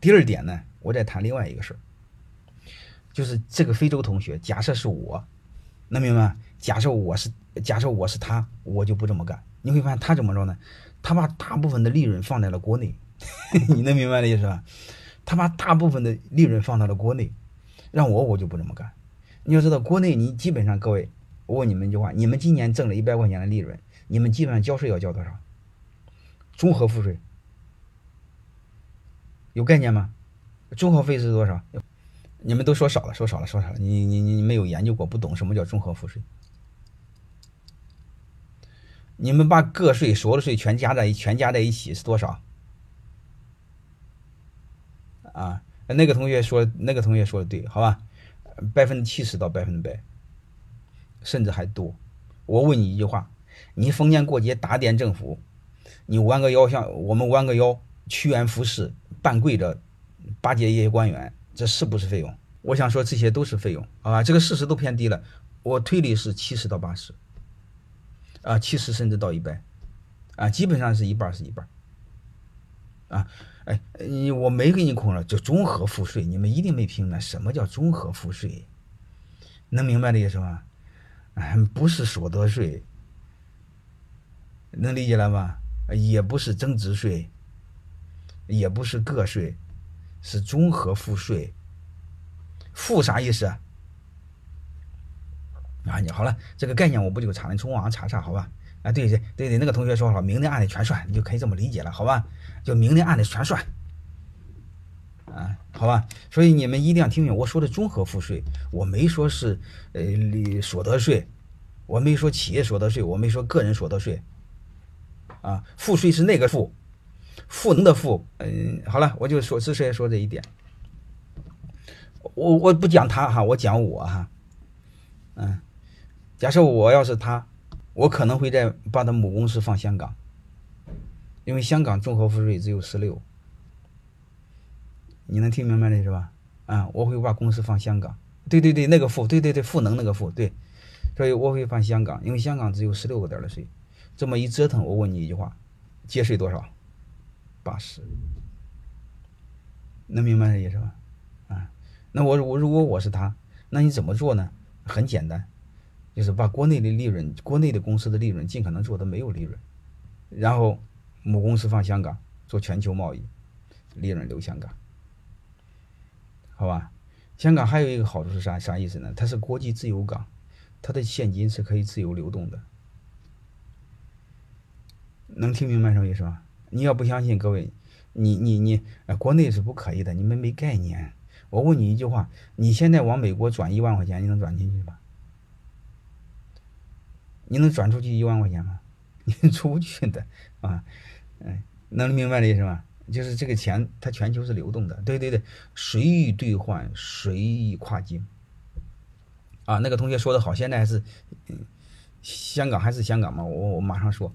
第二点呢，我再谈另外一个事儿，就是这个非洲同学，假设是我，能明白吗？假设我是，假设我是他，我就不这么干。你会发现他怎么着呢？他把大部分的利润放在了国内，你能明白的意思吧？他把大部分的利润放到了国内，让我我就不这么干。你要知道，国内你基本上各位，我问你们一句话：你们今年挣了一百块钱的利润，你们基本上交税要交多少？综合赋税有概念吗？综合费是多少？你们都说少了，说少了，说少了。你你你没有研究过，不懂什么叫综合赋税。你们把个税所有的税全加在全加在一起是多少？啊，那个同学说，那个同学说的对，好吧？百分之七十到百分之百，甚至还多。我问你一句话：你逢年过节打点政府，你弯个腰像我们弯个腰屈原服侍半跪着巴结一些官员，这是不是费用？我想说这些都是费用啊，这个事实都偏低了。我推理是七十到八十。啊，七十甚至到一百，啊，基本上是一半是一半，啊，哎，你我没给你空了，就综合赋税，你们一定没听明白什么叫综合赋税，能明白的意思吗？哎，不是所得税，能理解了吧？也不是增值税，也不是个税，是综合赋税。赋啥意思？啊，你好了，这个概念我不就查了，你从网上查查，好吧？啊，对对对对，那个同学说好了，明的暗的全算，你就可以这么理解了，好吧？就明的暗的全算，啊，好吧？所以你们一定要听明，我说的综合赋税，我没说是呃所得税，我没说企业所得税，我没说个人所得税，啊，赋税是那个赋，赋能的赋，嗯，好了，我就说只是说这一点，我我不讲他哈，我讲我哈，嗯。假设我要是他，我可能会在把他母公司放香港，因为香港综合赋税只有十六，你能听明白的是吧？啊，我会把公司放香港。对对对，那个赋，对对对，赋能那个赋，对，所以我会放香港，因为香港只有十六个点的税。这么一折腾，我问你一句话，节税多少？八十，能明白这意思吧？啊，那我我如果我是他，那你怎么做呢？很简单。就是把国内的利润、国内的公司的利润尽可能做的没有利润，然后母公司放香港做全球贸易，利润留香港，好吧？香港还有一个好处是啥？啥意思呢？它是国际自由港，它的现金是可以自由流动的，能听明白什么意思吗？你要不相信，各位，你你你，国内是不可以的，你们没概念。我问你一句话：你现在往美国转一万块钱，你能转进去吗？你能转出去一万块钱吗？你出不去的啊，嗯，能明白的意思吗？就是这个钱它全球是流动的，对对对，随意兑换，随意跨境。啊，那个同学说的好，现在还是，嗯，香港还是香港吗？我我马上说，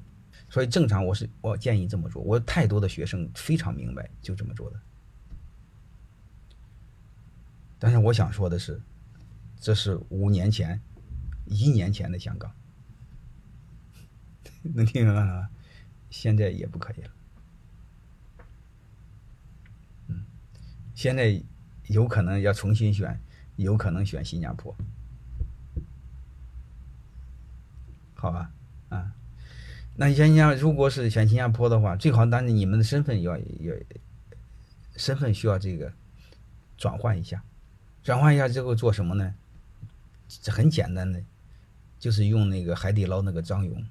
所以正常我是我建议这么做，我太多的学生非常明白就这么做的。但是我想说的是，这是五年前、一年前的香港。能听明白吗？现在也不可以了。嗯，现在有可能要重新选，有可能选新加坡，好吧？啊，那像新加如果是选新加坡的话，最好，但是你们的身份要要身份需要这个转换一下，转换一下之后做什么呢？这很简单的，就是用那个海底捞那个张勇。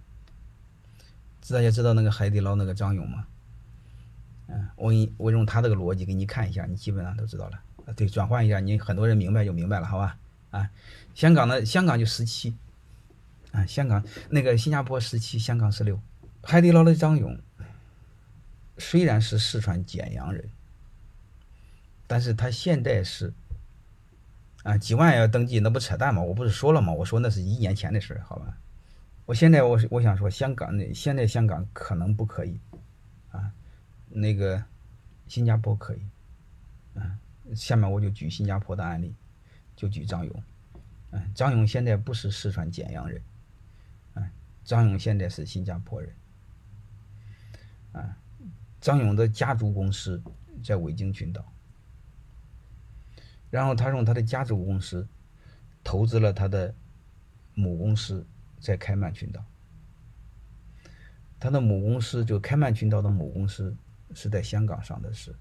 大家知道那个海底捞那个张勇吗？嗯，我你我用他这个逻辑给你看一下，你基本上都知道了。对，转换一下，你很多人明白就明白了，好吧？啊，香港的香港就十七，啊，香港那个新加坡十七，香港十六。海底捞的张勇虽然是四川简阳人，但是他现在是啊几万要登记，那不扯淡吗？我不是说了吗？我说那是一年前的事好吧？我现在我我想说，香港那现在香港可能不可以，啊，那个新加坡可以，啊，下面我就举新加坡的案例，就举张勇，嗯，张勇现在不是四川简阳人，张勇现在是新加坡人，啊，张勇的家族公司在维京群岛，然后他用他的家族公司投资了他的母公司在开曼群岛，他的母公司就开曼群岛的母公司是在香港上的市，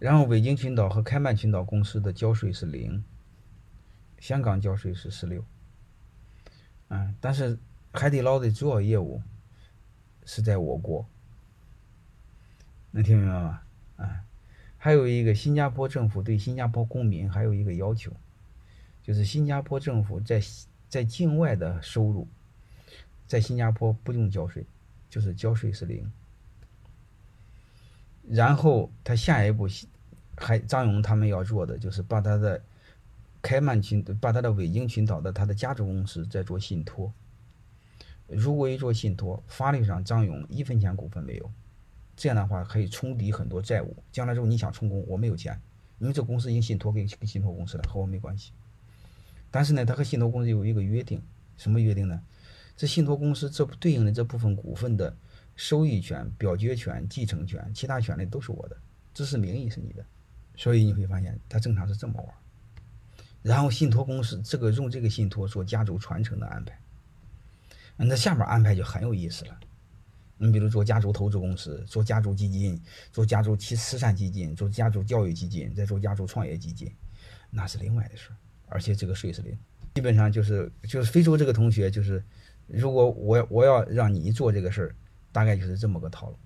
然后维京群岛和开曼群岛公司的交税是零，香港交税是十六，嗯，但是海底捞的主要业务是在我国，能听明白吗？啊？还有一个，新加坡政府对新加坡公民还有一个要求，就是新加坡政府在在境外的收入，在新加坡不用交税，就是交税是零。然后他下一步，还张勇他们要做的就是把他的开曼群，把他的维京群岛的他的家族公司在做信托。如果一做信托，法律上张勇一分钱股份没有。这样的话可以冲抵很多债务。将来之后你想充公，我没有钱，因为这公司已经信托给给信托公司了，和我没关系。但是呢，他和信托公司有一个约定，什么约定呢？这信托公司这对应的这部分股份的收益权、表决权、继承权、其他权利都是我的，只是名义是你的。所以你会发现，他正常是这么玩。然后信托公司这个用这个信托做家族传承的安排，那下面安排就很有意思了。你比如做家族投资公司，做家族基金，做家族慈慈善基金，做家族教育基金，再做家族创业基金，那是另外的事儿。而且这个税是零，基本上就是就是非洲这个同学，就是如果我我要让你做这个事儿，大概就是这么个套路。